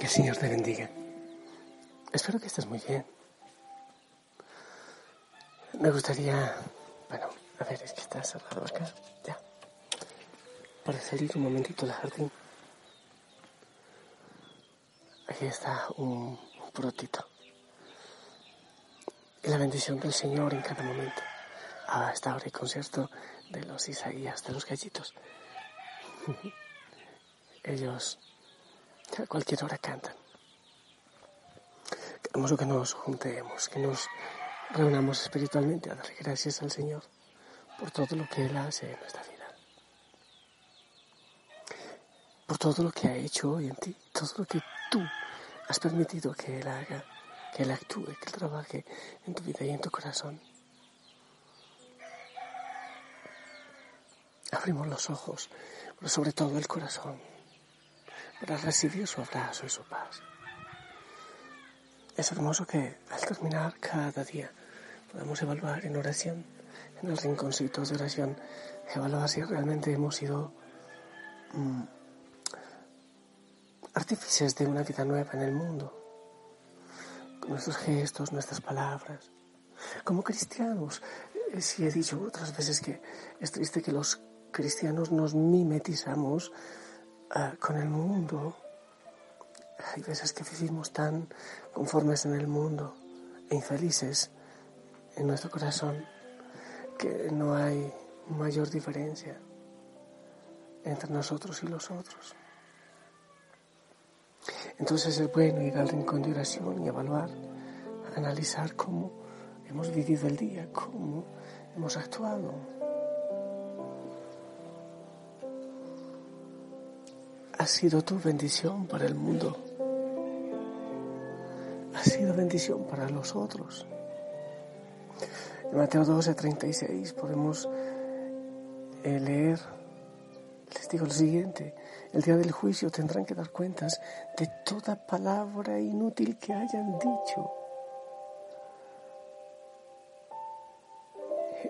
Que el Señor te bendiga. Espero que estés muy bien. Me gustaría, bueno, a ver, es que está cerrado acá, ya. Para salir un momentito del jardín. Aquí está un, un brotito. Y la bendición del Señor en cada momento. Ah, está ahora el concierto de los Isaías, de los gallitos. Ellos a cualquier hora cantan. Queremos que nos juntemos, que nos reunamos espiritualmente a darle gracias al Señor por todo lo que Él hace en nuestra vida. Por todo lo que ha hecho hoy en ti, todo lo que tú has permitido que Él haga, que Él actúe, que Él trabaje en tu vida y en tu corazón. Abrimos los ojos, pero sobre todo el corazón para recibir su abrazo y su paz. Es hermoso que al terminar cada día podamos evaluar en oración, en el rinconcito de oración, evaluar si realmente hemos sido mm, artífices de una vida nueva en el mundo, con nuestros gestos, nuestras palabras. Como cristianos, eh, si he dicho otras veces que es triste que los cristianos nos mimetizamos Ah, con el mundo. Hay veces que vivimos tan conformes en el mundo e infelices en nuestro corazón que no hay mayor diferencia entre nosotros y los otros. Entonces es bueno ir al rincón de oración y evaluar, analizar cómo hemos vivido el día, cómo hemos actuado, ha sido tu bendición para el mundo. Ha sido bendición para los otros. En Mateo 12, 36 podemos eh, leer, les digo lo siguiente, el día del juicio tendrán que dar cuentas de toda palabra inútil que hayan dicho.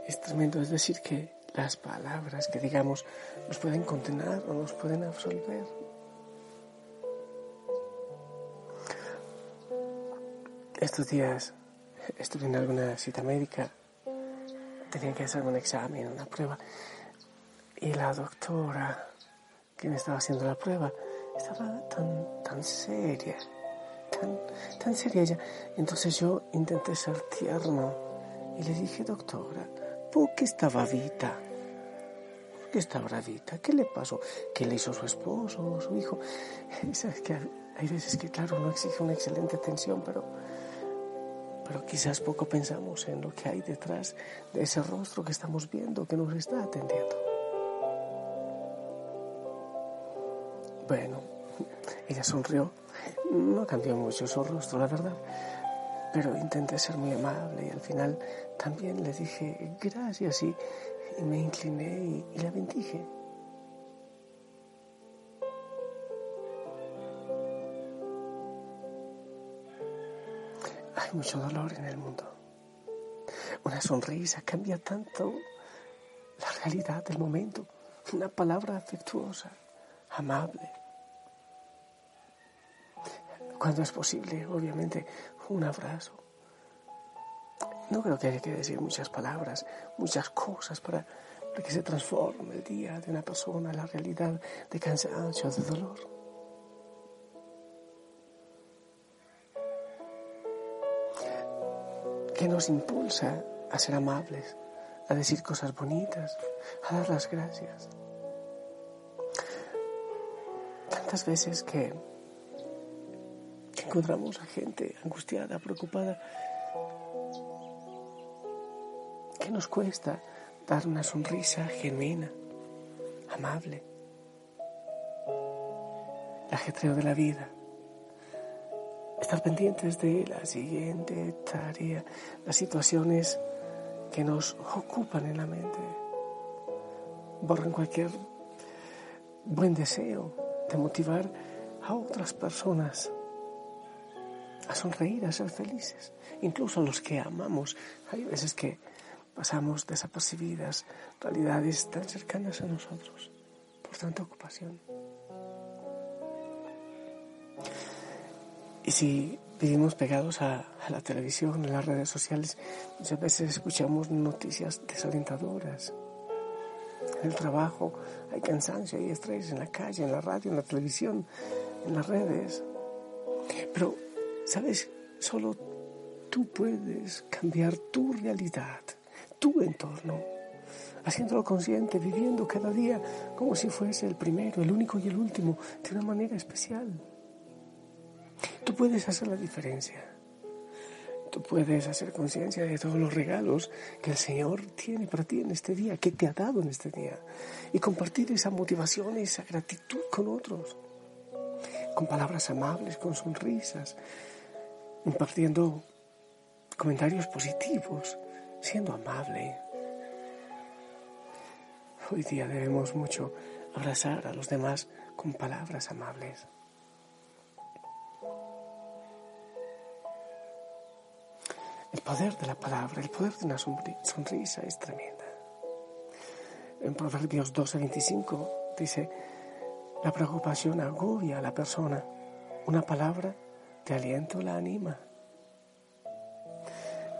Es tremendo, es decir, que las palabras que digamos nos pueden condenar o nos pueden absolver. Estos días estuve en alguna cita médica, tenía que hacer un examen, una prueba, y la doctora que me estaba haciendo la prueba estaba tan, tan seria, tan, tan seria ella. Entonces yo intenté ser tierno y le dije, doctora, ¿por qué estaba bravita? ¿Por qué está bravita? ¿Qué le pasó? ¿Qué le hizo su esposo o su hijo? sabes que hay veces que, claro, no exige una excelente atención, pero, pero quizás poco pensamos en lo que hay detrás de ese rostro que estamos viendo, que nos está atendiendo. Bueno, ella sonrió. No cambió mucho su rostro, la verdad pero intenté ser muy amable y al final también le dije gracias y, me incliné y, y la bendije. Hay mucho dolor en el mundo. Una sonrisa cambia tanto la realidad del momento. Una palabra afectuosa, amable. Cuando es posible, obviamente, un abrazo. No creo que haya que decir muchas palabras, muchas cosas para, que se transforme el día de una persona, la realidad de cansancio, de dolor. ¿Qué nos impulsa a ser amables, a decir cosas bonitas, a dar las gracias. Tantas veces que, que encontramos a gente angustiada, preocupada, que nos cuesta dar una sonrisa genuina, amable. El ajetreo de la vida estar pendientes de la siguiente tarea, las situaciones que nos ocupan en la mente. Borran cualquier buen deseo de motivar a otras personas a sonreír, a ser felices, incluso a los que amamos. Hay veces que pasamos desapercibidas realidades tan cercanas a nosotros por tanta ocupación. Y si vivimos pegados a, la televisión, a las redes sociales, muchas veces escuchamos noticias desalentadoras. En el trabajo hay cansancio, hay estrés en la calle, en la radio, en la televisión, en las redes. Pero, ¿sabes? Solo tú puedes cambiar tu realidad, tu entorno, haciéndolo consciente, viviendo cada día como si fuese el primero, el único y el último, de una manera especial. Tú puedes hacer la diferencia. Tú puedes hacer conciencia de todos los regalos que el Señor tiene para ti en este día, que te ha dado en este día. Y compartir esa motivación, esa gratitud con otros. Con palabras amables, con sonrisas. Impartiendo comentarios positivos, siendo amable. Hoy día debemos mucho abrazar a los demás con palabras amables. El poder de la palabra, el poder de una sonrisa es tremenda. En Proverbios 12, 25 dice, la preocupación agobia a la persona, una palabra de aliento la anima.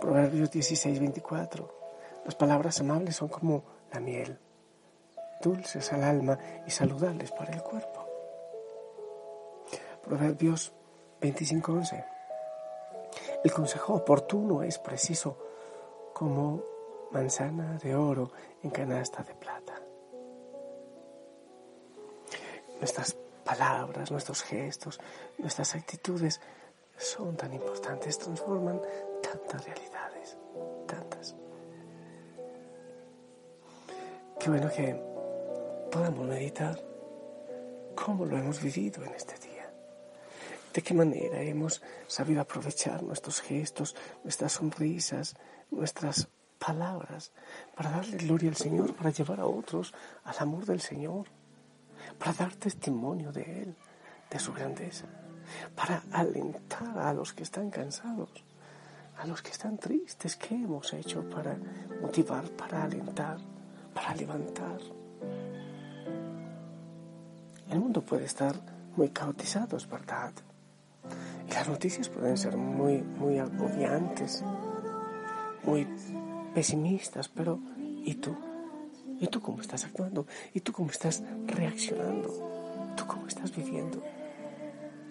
Proverbios 16, 24, las palabras amables son como la miel, dulces al alma y saludables para el cuerpo. Proverbios 25, 11. El consejo oportuno es preciso como manzana de oro en canasta de plata. Nuestras palabras, nuestros gestos, nuestras actitudes son tan importantes, transforman tantas realidades, tantas. Qué bueno que podamos meditar cómo lo hemos vivido en este día de qué manera hemos sabido aprovechar nuestros gestos, nuestras sonrisas, nuestras palabras para darle gloria al Señor, para llevar a otros al amor del Señor, para dar testimonio de Él, de su grandeza, para alentar a los que están cansados, a los que están tristes. ¿Qué hemos hecho para motivar, para alentar, para levantar? El mundo puede estar muy caotizado, es verdad las noticias pueden ser muy, muy agobiantes, muy pesimistas, pero ¿y tú? ¿Y tú cómo estás actuando? ¿Y tú cómo estás reaccionando? ¿Tú cómo estás viviendo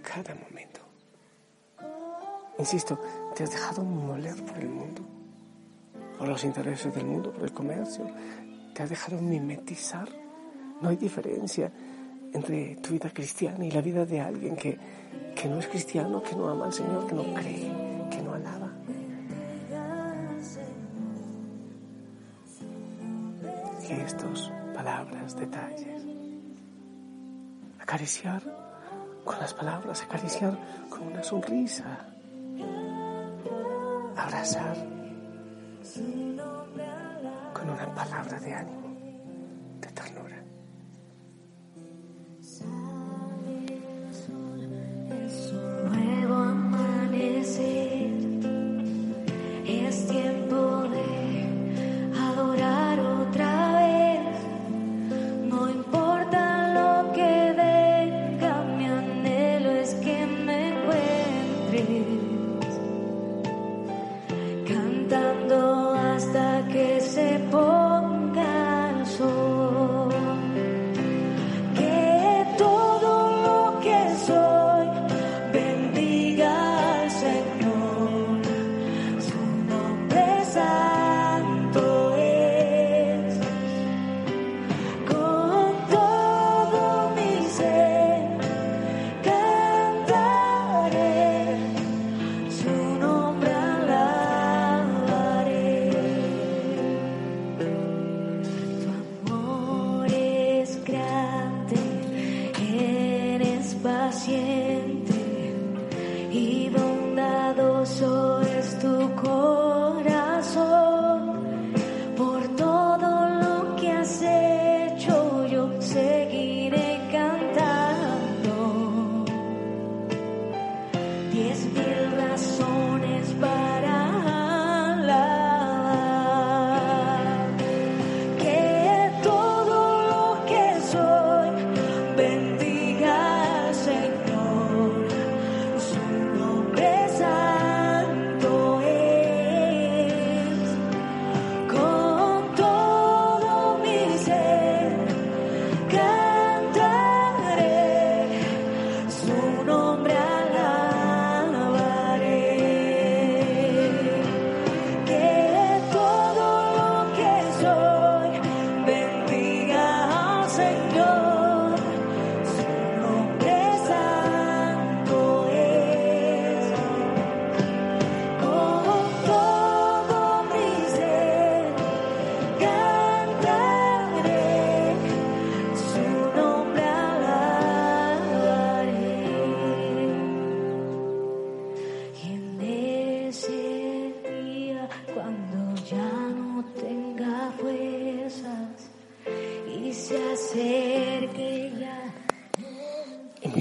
cada momento? Insisto, te has dejado moler por el mundo, por los intereses del mundo, por el comercio. Te has dejado mimetizar. No hay diferencia entre tu vida cristiana y la vida de alguien que, que no es cristiano, que no ama al Señor, que no cree, Gestos, palabras, detalles. Acariciar con las palabras, acariciar con una sonrisa. Abrazar con una palabra de ánimo.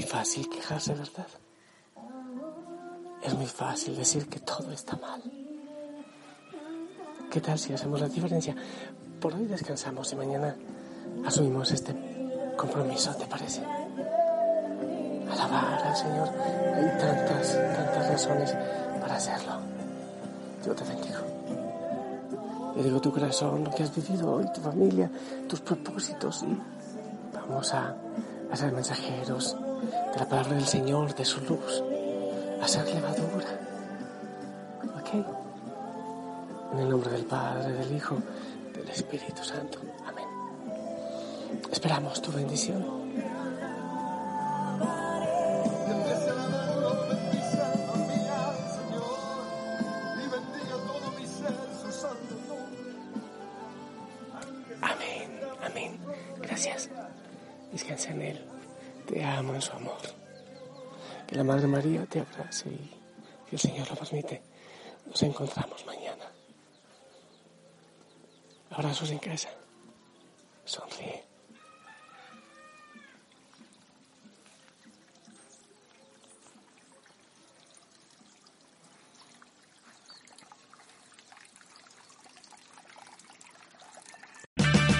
Fácil quejarse, ¿verdad? Es muy fácil decir que todo está mal. ¿Qué tal si hacemos la diferencia? Por hoy descansamos y mañana asumimos este compromiso, ¿te parece? Alabar al Señor. Hay tantas, tantas razones para hacerlo. Yo te bendigo. Yo digo tu corazón, lo que has vivido hoy, tu familia, tus propósitos y vamos a, a ser mensajeros palabra del Señor, de su luz, a ser levadura. ¿Ok? En el nombre del Padre, del Hijo, del Espíritu Santo. Amén. Esperamos tu bendición. Amén, amén. Gracias. Descansa en Él. Te amo en su amor. Que la Madre María te abrace y, si el Señor lo permite, nos encontramos mañana. Abrazos en casa. Sonríe.